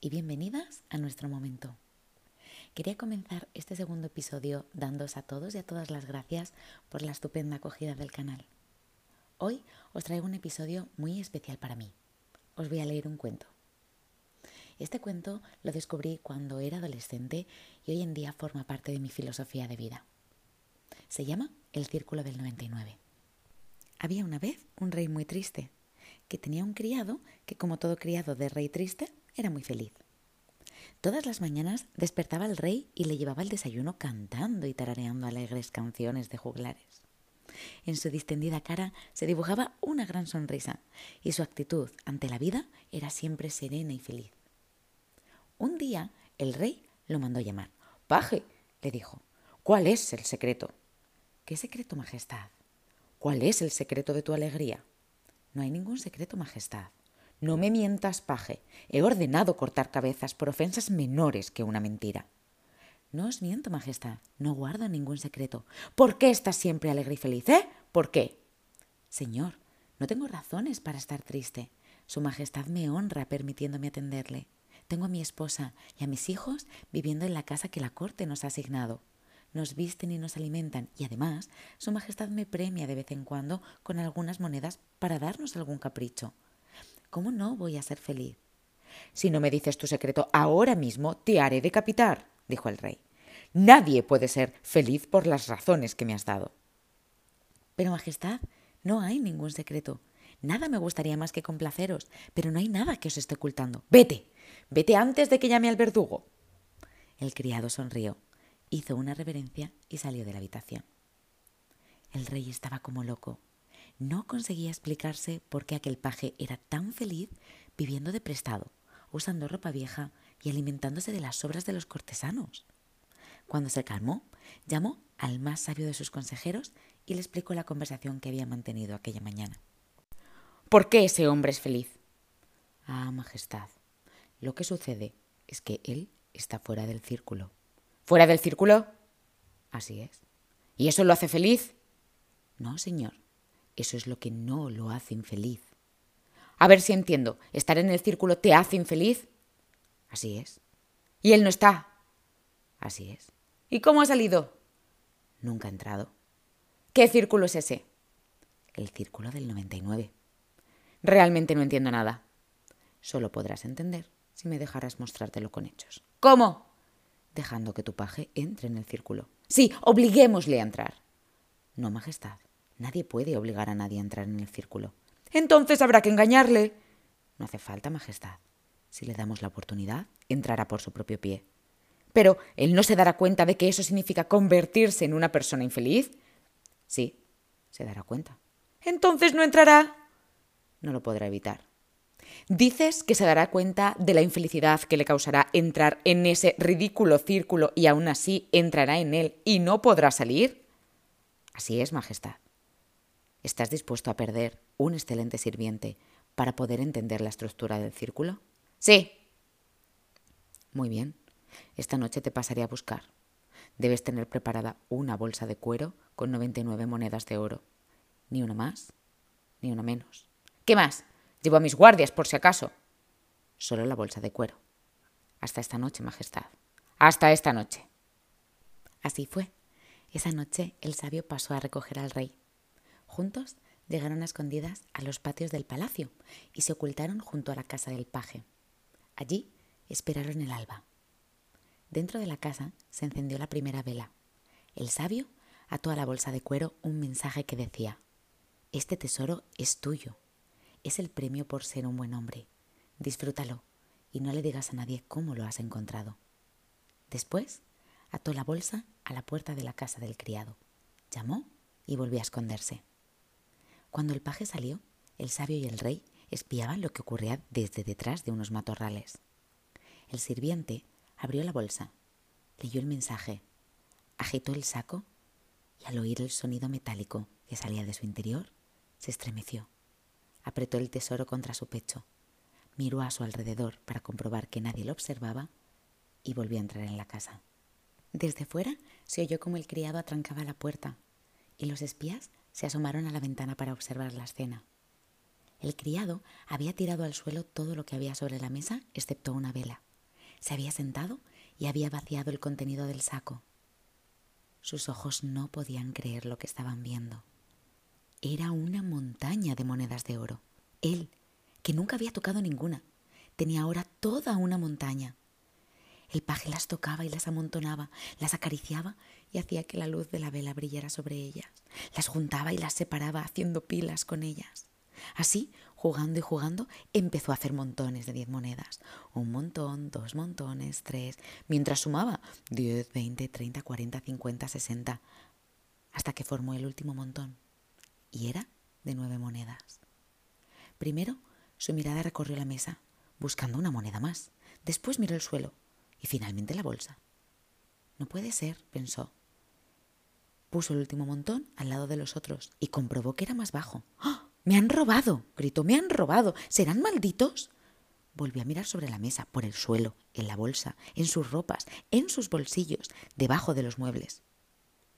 Y bienvenidas a nuestro momento. Quería comenzar este segundo episodio dándos a todos y a todas las gracias por la estupenda acogida del canal. Hoy os traigo un episodio muy especial para mí. Os voy a leer un cuento. Este cuento lo descubrí cuando era adolescente y hoy en día forma parte de mi filosofía de vida. Se llama El Círculo del 99. Había una vez un rey muy triste que tenía un criado que, como todo criado de rey triste, era muy feliz. Todas las mañanas despertaba el rey y le llevaba el desayuno cantando y tarareando alegres canciones de juglares. En su distendida cara se dibujaba una gran sonrisa y su actitud ante la vida era siempre serena y feliz. Un día el rey lo mandó llamar. Paje, le dijo, ¿cuál es el secreto? ¿Qué secreto, Majestad? ¿Cuál es el secreto de tu alegría? No hay ningún secreto, Majestad. No me mientas, paje. He ordenado cortar cabezas por ofensas menores que una mentira. No os miento, Majestad. No guardo ningún secreto. ¿Por qué estás siempre alegre y feliz, eh? ¿Por qué? Señor, no tengo razones para estar triste. Su Majestad me honra permitiéndome atenderle. Tengo a mi esposa y a mis hijos viviendo en la casa que la corte nos ha asignado nos visten y nos alimentan y además Su Majestad me premia de vez en cuando con algunas monedas para darnos algún capricho. ¿Cómo no voy a ser feliz? Si no me dices tu secreto ahora mismo, te haré decapitar, dijo el rey. Nadie puede ser feliz por las razones que me has dado. Pero, Majestad, no hay ningún secreto. Nada me gustaría más que complaceros, pero no hay nada que os esté ocultando. Vete, vete antes de que llame al verdugo. El criado sonrió hizo una reverencia y salió de la habitación. El rey estaba como loco. No conseguía explicarse por qué aquel paje era tan feliz viviendo de prestado, usando ropa vieja y alimentándose de las sobras de los cortesanos. Cuando se calmó, llamó al más sabio de sus consejeros y le explicó la conversación que había mantenido aquella mañana. ¿Por qué ese hombre es feliz? Ah, Majestad, lo que sucede es que él está fuera del círculo ¿Fuera del círculo? Así es. ¿Y eso lo hace feliz? No, señor. Eso es lo que no lo hace infeliz. A ver si entiendo. ¿Estar en el círculo te hace infeliz? Así es. ¿Y él no está? Así es. ¿Y cómo ha salido? Nunca ha entrado. ¿Qué círculo es ese? El círculo del 99. Realmente no entiendo nada. Solo podrás entender si me dejarás mostrártelo con hechos. ¿Cómo? dejando que tu paje entre en el círculo. Sí, obliguémosle a entrar. No, Majestad, nadie puede obligar a nadie a entrar en el círculo. Entonces habrá que engañarle. No hace falta, Majestad. Si le damos la oportunidad, entrará por su propio pie. Pero él no se dará cuenta de que eso significa convertirse en una persona infeliz. Sí, se dará cuenta. Entonces no entrará. No lo podrá evitar. Dices que se dará cuenta de la infelicidad que le causará entrar en ese ridículo círculo y aún así entrará en él y no podrá salir. Así es, Majestad. ¿Estás dispuesto a perder un excelente sirviente para poder entender la estructura del círculo? Sí. Muy bien. Esta noche te pasaré a buscar. Debes tener preparada una bolsa de cuero con 99 monedas de oro. Ni una más, ni una menos. ¿Qué más? Llevo a mis guardias, por si acaso. Solo la bolsa de cuero. Hasta esta noche, Majestad. Hasta esta noche. Así fue. Esa noche el sabio pasó a recoger al rey. Juntos llegaron a escondidas a los patios del palacio y se ocultaron junto a la casa del paje. Allí esperaron el alba. Dentro de la casa se encendió la primera vela. El sabio ató a la bolsa de cuero un mensaje que decía, Este tesoro es tuyo es el premio por ser un buen hombre. Disfrútalo y no le digas a nadie cómo lo has encontrado. Después, ató la bolsa a la puerta de la casa del criado, llamó y volvió a esconderse. Cuando el paje salió, el sabio y el rey espiaban lo que ocurría desde detrás de unos matorrales. El sirviente abrió la bolsa, leyó el mensaje, agitó el saco y al oír el sonido metálico que salía de su interior, se estremeció apretó el tesoro contra su pecho, miró a su alrededor para comprobar que nadie lo observaba y volvió a entrar en la casa. Desde fuera se oyó como el criado atrancaba la puerta y los espías se asomaron a la ventana para observar la escena. El criado había tirado al suelo todo lo que había sobre la mesa, excepto una vela. Se había sentado y había vaciado el contenido del saco. Sus ojos no podían creer lo que estaban viendo. Era una montaña de monedas de oro. Él, que nunca había tocado ninguna, tenía ahora toda una montaña. El paje las tocaba y las amontonaba, las acariciaba y hacía que la luz de la vela brillara sobre ellas. Las juntaba y las separaba haciendo pilas con ellas. Así, jugando y jugando, empezó a hacer montones de diez monedas. Un montón, dos montones, tres, mientras sumaba diez, veinte, treinta, cuarenta, cincuenta, sesenta, hasta que formó el último montón. Y era de nueve monedas. Primero, su mirada recorrió la mesa, buscando una moneda más. Después miró el suelo y finalmente la bolsa. No puede ser, pensó. Puso el último montón al lado de los otros y comprobó que era más bajo. ¡Ah! ¡Me han robado! gritó. ¡Me han robado! ¿Serán malditos? Volvió a mirar sobre la mesa, por el suelo, en la bolsa, en sus ropas, en sus bolsillos, debajo de los muebles.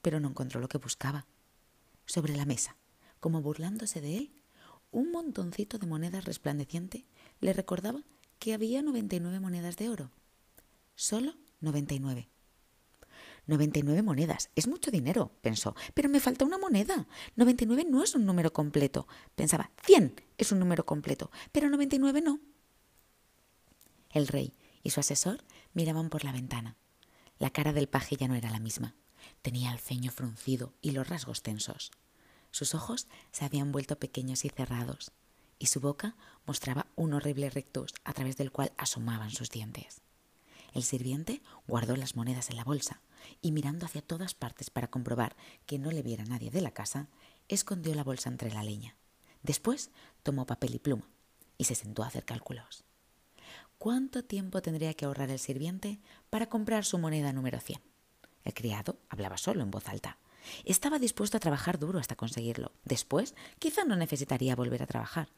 Pero no encontró lo que buscaba. Sobre la mesa, como burlándose de él, un montoncito de monedas resplandeciente le recordaba que había 99 monedas de oro. Solo 99. 99 monedas. Es mucho dinero, pensó. Pero me falta una moneda. 99 no es un número completo. Pensaba, 100 es un número completo, pero 99 no. El rey y su asesor miraban por la ventana. La cara del paje ya no era la misma. Tenía el ceño fruncido y los rasgos tensos. Sus ojos se habían vuelto pequeños y cerrados, y su boca mostraba un horrible rectus a través del cual asomaban sus dientes. El sirviente guardó las monedas en la bolsa y mirando hacia todas partes para comprobar que no le viera nadie de la casa, escondió la bolsa entre la leña. Después tomó papel y pluma y se sentó a hacer cálculos. ¿Cuánto tiempo tendría que ahorrar el sirviente para comprar su moneda número 100? El criado hablaba solo en voz alta. Estaba dispuesto a trabajar duro hasta conseguirlo. Después, quizá no necesitaría volver a trabajar.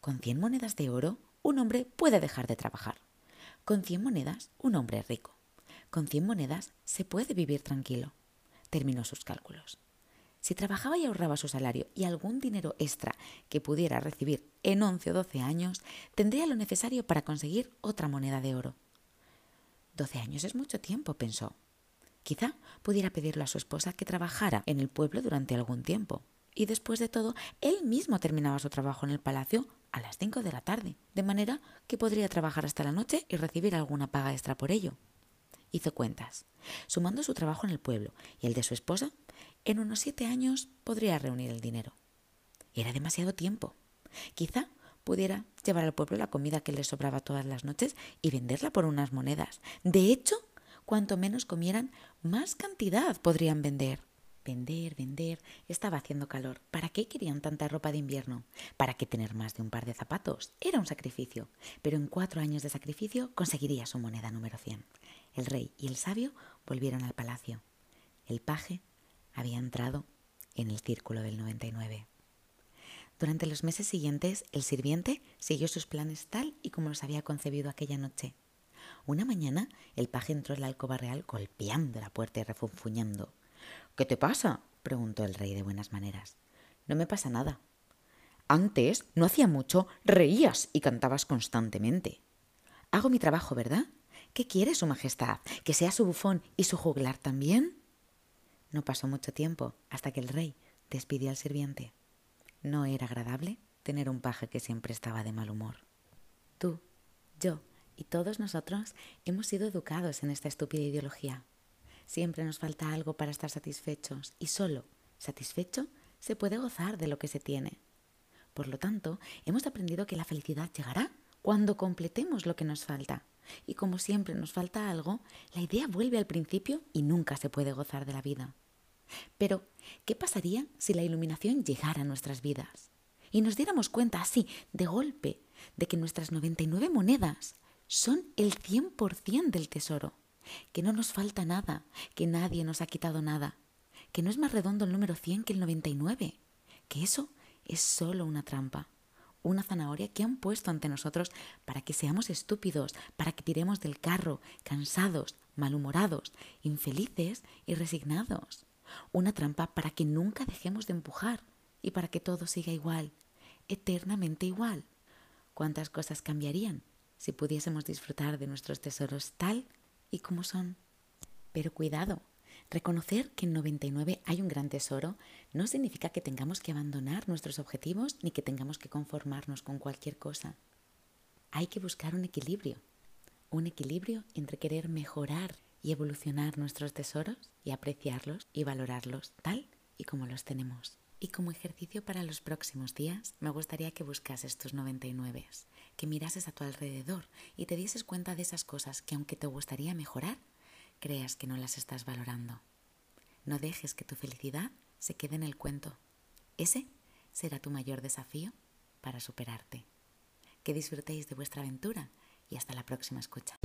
Con 100 monedas de oro, un hombre puede dejar de trabajar. Con cien monedas, un hombre es rico. Con cien monedas se puede vivir tranquilo. Terminó sus cálculos. Si trabajaba y ahorraba su salario y algún dinero extra que pudiera recibir en once o doce años, tendría lo necesario para conseguir otra moneda de oro. Doce años es mucho tiempo, pensó. Quizá pudiera pedirle a su esposa que trabajara en el pueblo durante algún tiempo. Y después de todo, él mismo terminaba su trabajo en el palacio a las cinco de la tarde, de manera que podría trabajar hasta la noche y recibir alguna paga extra por ello. Hizo cuentas. Sumando su trabajo en el pueblo y el de su esposa, en unos siete años podría reunir el dinero. Era demasiado tiempo. Quizá pudiera llevar al pueblo la comida que le sobraba todas las noches y venderla por unas monedas. De hecho, cuanto menos comieran, más cantidad podrían vender. Vender, vender. Estaba haciendo calor. ¿Para qué querían tanta ropa de invierno? ¿Para qué tener más de un par de zapatos? Era un sacrificio. Pero en cuatro años de sacrificio conseguiría su moneda número 100. El rey y el sabio volvieron al palacio. El paje había entrado en el círculo del 99. Durante los meses siguientes, el sirviente siguió sus planes tal y como los había concebido aquella noche. Una mañana, el paje entró en la alcoba real golpeando la puerta y refunfuñando. ¿Qué te pasa? preguntó el rey de buenas maneras. No me pasa nada. Antes, no hacía mucho, reías y cantabas constantemente. Hago mi trabajo, ¿verdad? ¿Qué quiere Su Majestad? ¿Que sea su bufón y su juglar también? No pasó mucho tiempo hasta que el rey despidió al sirviente. No era agradable tener un paje que siempre estaba de mal humor. Tú, yo y todos nosotros hemos sido educados en esta estúpida ideología. Siempre nos falta algo para estar satisfechos y solo satisfecho se puede gozar de lo que se tiene. Por lo tanto, hemos aprendido que la felicidad llegará cuando completemos lo que nos falta. Y como siempre nos falta algo, la idea vuelve al principio y nunca se puede gozar de la vida. Pero, ¿qué pasaría si la iluminación llegara a nuestras vidas? Y nos diéramos cuenta así, de golpe, de que nuestras 99 monedas son el 100% del tesoro que no nos falta nada, que nadie nos ha quitado nada, que no es más redondo el número 100 que el 99, que eso es solo una trampa, una zanahoria que han puesto ante nosotros para que seamos estúpidos, para que tiremos del carro, cansados, malhumorados, infelices y resignados. Una trampa para que nunca dejemos de empujar y para que todo siga igual. eternamente igual. ¿Cuántas cosas cambiarían si pudiésemos disfrutar de nuestros tesoros tal y como son? Pero cuidado, reconocer que en 99 hay un gran tesoro no significa que tengamos que abandonar nuestros objetivos ni que tengamos que conformarnos con cualquier cosa. Hay que buscar un equilibrio, un equilibrio entre querer mejorar y evolucionar nuestros tesoros y apreciarlos y valorarlos tal y como los tenemos. Y como ejercicio para los próximos días, me gustaría que buscases tus 99, que mirases a tu alrededor y te dieses cuenta de esas cosas que aunque te gustaría mejorar, creas que no las estás valorando. No dejes que tu felicidad se quede en el cuento. Ese será tu mayor desafío para superarte. Que disfrutéis de vuestra aventura y hasta la próxima escucha.